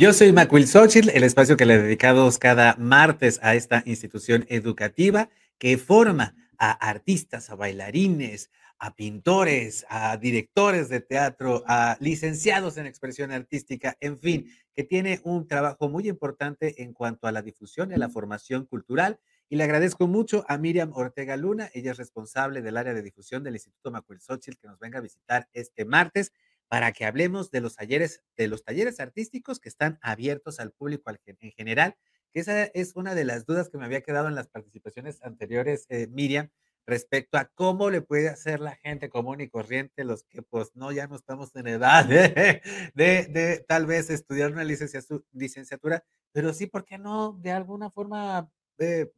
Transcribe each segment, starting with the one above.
Yo soy Macuil Xochitl, el espacio que le dedicamos cada martes a esta institución educativa que forma a artistas, a bailarines, a pintores, a directores de teatro, a licenciados en expresión artística, en fin, que tiene un trabajo muy importante en cuanto a la difusión y a la formación cultural. Y le agradezco mucho a Miriam Ortega Luna, ella es responsable del área de difusión del Instituto Macuil Xochitl, que nos venga a visitar este martes para que hablemos de los talleres, de los talleres artísticos que están abiertos al público en general, que esa es una de las dudas que me había quedado en las participaciones anteriores, eh, Miriam, respecto a cómo le puede hacer la gente común y corriente, los que pues no, ya no estamos en edad de, tal vez estudiar una licenciatura, pero sí, ¿por qué no de alguna forma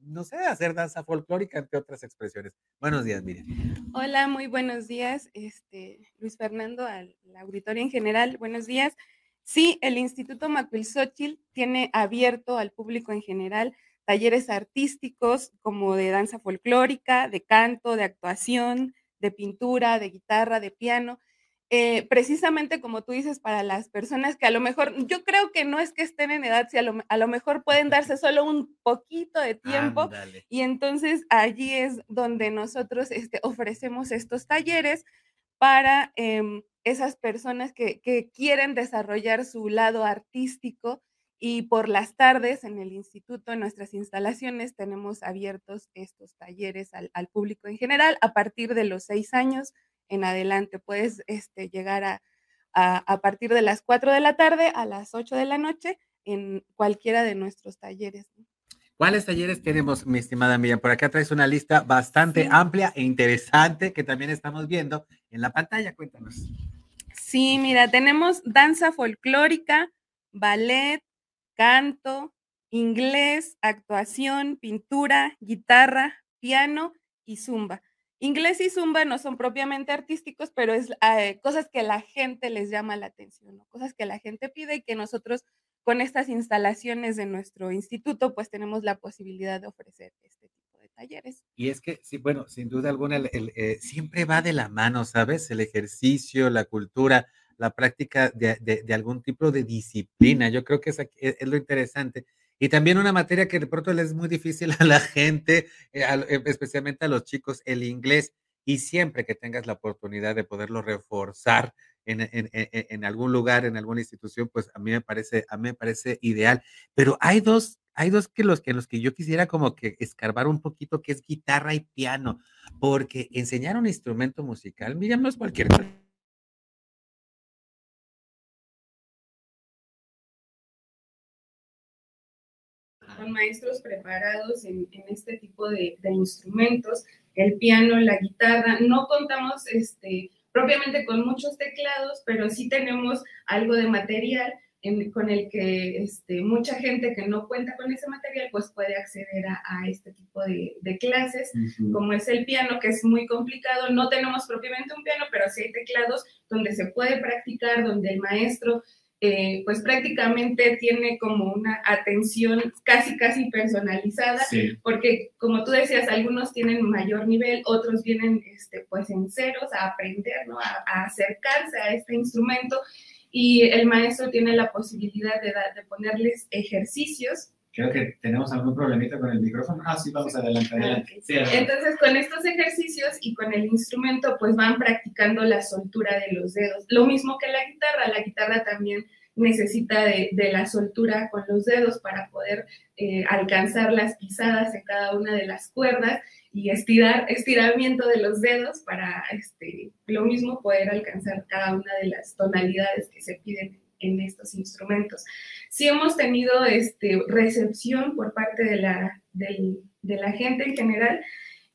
no sé, hacer danza folclórica, entre otras expresiones. Buenos días, Miriam. Hola, muy buenos días, este, Luis Fernando, al auditorio en general, buenos días. Sí, el Instituto Macuilxóchitl tiene abierto al público en general talleres artísticos como de danza folclórica, de canto, de actuación, de pintura, de guitarra, de piano. Eh, precisamente como tú dices, para las personas que a lo mejor, yo creo que no es que estén en edad, si a lo, mejor pueden darse solo un poquito de tiempo y entonces allí es donde nosotros este, ofrecemos estos talleres para em, esas personas que, quieren desarrollar su lado artístico y por las tardes en el instituto, en nuestras instalaciones, tenemos abiertos estos talleres al, al público en general a partir de los seis años en adelante. Puedes este, llegar a, a, partir de las 4 de la tarde a las 8 de la noche en cualquiera de nuestros talleres. ¿Cuáles talleres tenemos, mi estimada Miriam? Por acá traes una lista bastante amplia e interesante que también estamos viendo en la pantalla. Cuéntanos. Sí, mira, tenemos danza folclórica, ballet, canto, inglés, actuación, pintura, guitarra, piano y zumba. Inglés y zumba no son propiamente artísticos, pero es eh, cosas que la gente les llama la atención, cosas que la gente pide y que nosotros con estas instalaciones de nuestro instituto, pues tenemos la posibilidad de ofrecer este tipo de talleres. Y es que, sí, bueno, sin duda alguna, eh, siempre va de la mano, ¿sabes? El ejercicio, la cultura, la práctica de, algún tipo de disciplina. Yo creo que es, es lo interesante. Y también una materia que de pronto le es muy difícil a la gente, eh, eh, especialmente a los chicos, el inglés. Y siempre que tengas la oportunidad de poderlo reforzar en, en, en, algún lugar, en alguna institución, pues a mí me parece, a mí me parece ideal. Pero hay dos, hay dos que los que los que yo quisiera como que escarbar un poquito, que es guitarra y piano, porque enseñar un instrumento musical, mira, no es cualquier cosa con maestros preparados en, este tipo de, instrumentos, el piano, la guitarra. No contamos este, propiamente con muchos teclados, pero sí tenemos algo de material con el que este, mucha gente que no cuenta con ese material pues puede acceder a, este tipo de, clases, como es el piano, que es muy complicado. No tenemos propiamente un piano, pero sí hay teclados donde se puede practicar, donde el maestro eh, pues prácticamente tiene como una atención casi, casi personalizada, porque como tú decías, algunos tienen mayor nivel, otros vienen este, pues en ceros a aprender, ¿no? a, acercarse a este instrumento y el maestro tiene la posibilidad de, de ponerles ejercicios Creo que tenemos algún problemita con el micrófono. Ah, sí, vamos adelante, adelante. Entonces, con estos ejercicios y con el instrumento, pues van practicando la soltura de los dedos. Lo mismo que la guitarra, la guitarra también necesita de, la soltura con los dedos para poder eh, alcanzar las pisadas en cada una de las cuerdas y estirar, estiramiento de los dedos para este, lo mismo poder alcanzar cada una de las tonalidades que se piden en estos instrumentos. Sí hemos tenido este, recepción por parte de la, de la gente en general.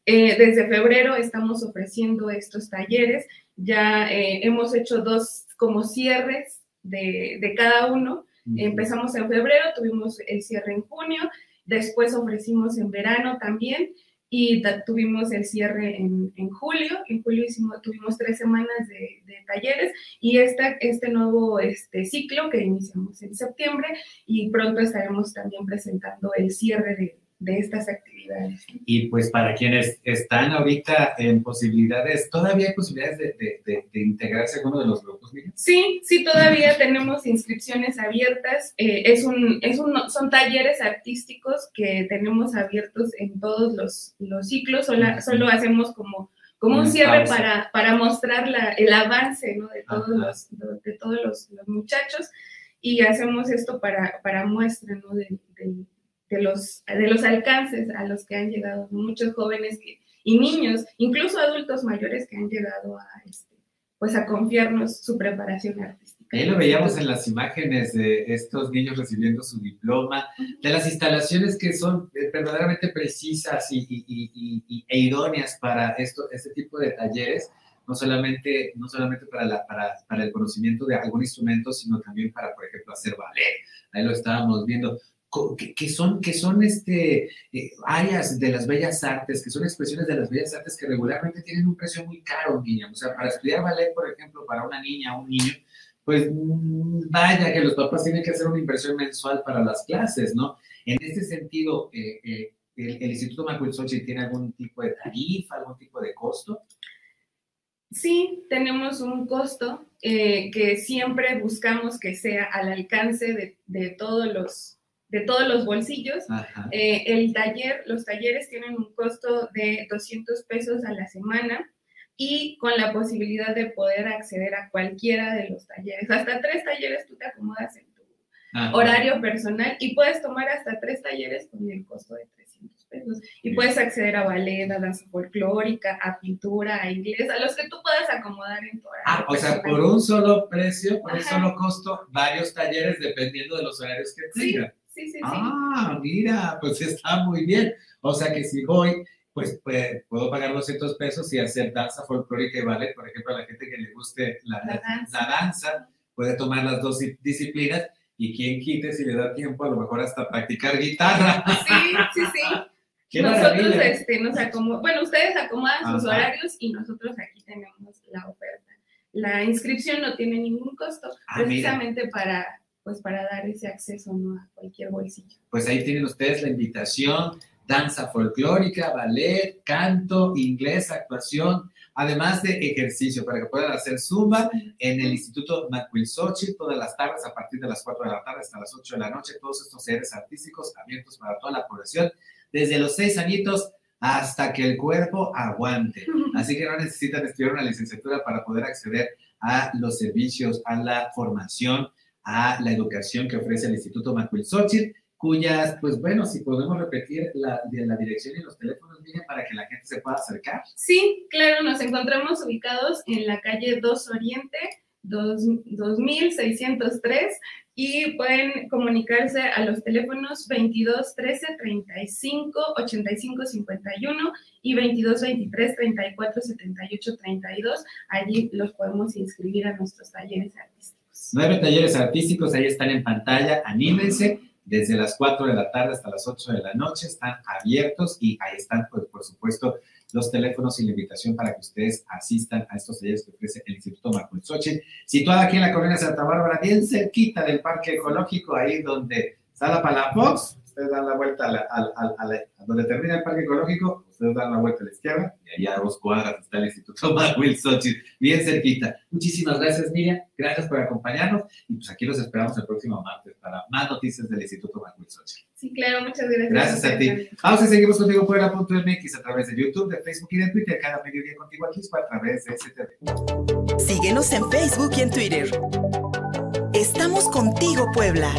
Eh, desde febrero estamos ofreciendo estos talleres. Ya eh, hemos hecho dos como cierres de, de cada uno. Empezamos en febrero, tuvimos el cierre en junio, después ofrecimos en verano también y tuvimos el cierre en, en, julio. En julio hicimos, tuvimos tres semanas de, talleres y este, este nuevo este, ciclo que iniciamos en septiembre y pronto estaremos también presentando el cierre de, de estas actividades. Y pues para quienes están ahorita en posibilidades, ¿todavía hay posibilidades de, de, integrarse a uno de los grupos? Sí, sí, todavía tenemos inscripciones abiertas. Eh, es un, es un, son talleres artísticos que tenemos abiertos en todos los, los ciclos, solo, solo hacemos como como un cierre para, para mostrar la, el avance ¿no? de todos, los, de, todos los, los, muchachos y hacemos esto para, para muestra ¿no? de, de, los, de los alcances a los que han llegado muchos jóvenes que, y niños, incluso adultos mayores que han llegado a, este, pues a confiarnos su preparación artística. Ahí lo veíamos en las imágenes de estos niños recibiendo su diploma, de las instalaciones que son eh, verdaderamente precisas y, y, e idóneas para esto, este tipo de talleres, no solamente, no solamente para, la, para, para, el conocimiento de algún instrumento, sino también para, por ejemplo, hacer ballet. Ahí lo estábamos viendo. Que, son, que son este, eh, áreas de las bellas artes, que son expresiones de las bellas artes que regularmente tienen un precio muy caro, niña. O sea, para estudiar ballet, por ejemplo, para una niña o un niño, pues mm, vaya que los papás tienen que hacer una inversión mensual para las clases, ¿no? En este sentido, eh, eh, el, Instituto Macuil tiene algún tipo de tarifa, algún tipo de costo? Sí, tenemos un costo eh, que siempre buscamos que sea al alcance de, todos los de todos los bolsillos. el taller, los talleres tienen un costo de 200 pesos a la semana y con la posibilidad de poder acceder a cualquiera de los talleres. Hasta tres talleres tú te acomodas en tu horario personal y puedes tomar hasta tres talleres con el costo de 300 pesos. Y puedes acceder a ballet, a danza folclórica, a pintura, a inglés, a los que tú puedas acomodar en tu horario. Ah, o sea, por un solo precio, por un solo costo, varios talleres dependiendo de los horarios que tengan. Sí, sí, sí. Ah, mira, pues está muy bien. O sea que si voy pues, puedo pagar 200 pesos y hacer danza folclórica y ballet. Por ejemplo, a la gente que le guste la, danza. puede tomar las dos disciplinas y quien quite si le da tiempo, a lo mejor hasta practicar guitarra. Sí, sí, sí. nosotros este, nos bueno, ustedes acomodan sus horarios y nosotros aquí tenemos la oferta. La inscripción no tiene ningún costo, ah, precisamente para pues para dar ese acceso ¿no? a cualquier bolsillo. Pues ahí tienen ustedes la invitación danza folclórica, ballet, canto, inglés, actuación, además de ejercicio para que puedan hacer zumba en el Instituto Macuilsochi todas las tardes a partir de las 4 de la tarde hasta las 8 de la noche. Todos estos seres artísticos abiertos para toda la población, desde los 6 añitos hasta que el cuerpo aguante. Así que no necesitan estudiar una licenciatura para poder acceder a los servicios, a la formación, a la educación que ofrece el Instituto Macuilsochi cuyas, pues bueno, si podemos repetir la, la dirección y los teléfonos, miren, para que la gente se pueda acercar. Sí, claro, nos encontramos ubicados en la calle 2 Oriente, 2603, y pueden comunicarse a los teléfonos 22 13 35 85 51 y 22 23 34 78 32. Allí los podemos inscribir a nuestros talleres artísticos. Nueve talleres artísticos, ahí están en pantalla, anímense. Desde las 4 de la tarde hasta las 8 de la noche, están abiertos y ahí están, pues, por supuesto, los teléfonos y la invitación para que ustedes asistan a estos talleres que ofrece el Instituto Marco Xochitl, situada aquí en la colonia Santa Bárbara, bien cerquita del Parque Ecológico, ahí donde está la Palafox, ustedes dan la vuelta a, donde termina el parque ecológico, ustedes dan la vuelta a la izquierda y allá a dos cuadras está el Instituto Manuel Xochitl, bien cerquita. Muchísimas gracias, Miriam. Gracias por acompañarnos y pues aquí los esperamos el próximo martes para más noticias del Instituto Manuel Xochitl. Sí, claro, muchas gracias. Gracias a ti. Vamos a seguir contigo por MX a través de YouTube, de Facebook y de Twitter, cada mediodía contigo aquí a través de STV. Síguenos en Facebook y en Twitter. Estamos contigo, Puebla.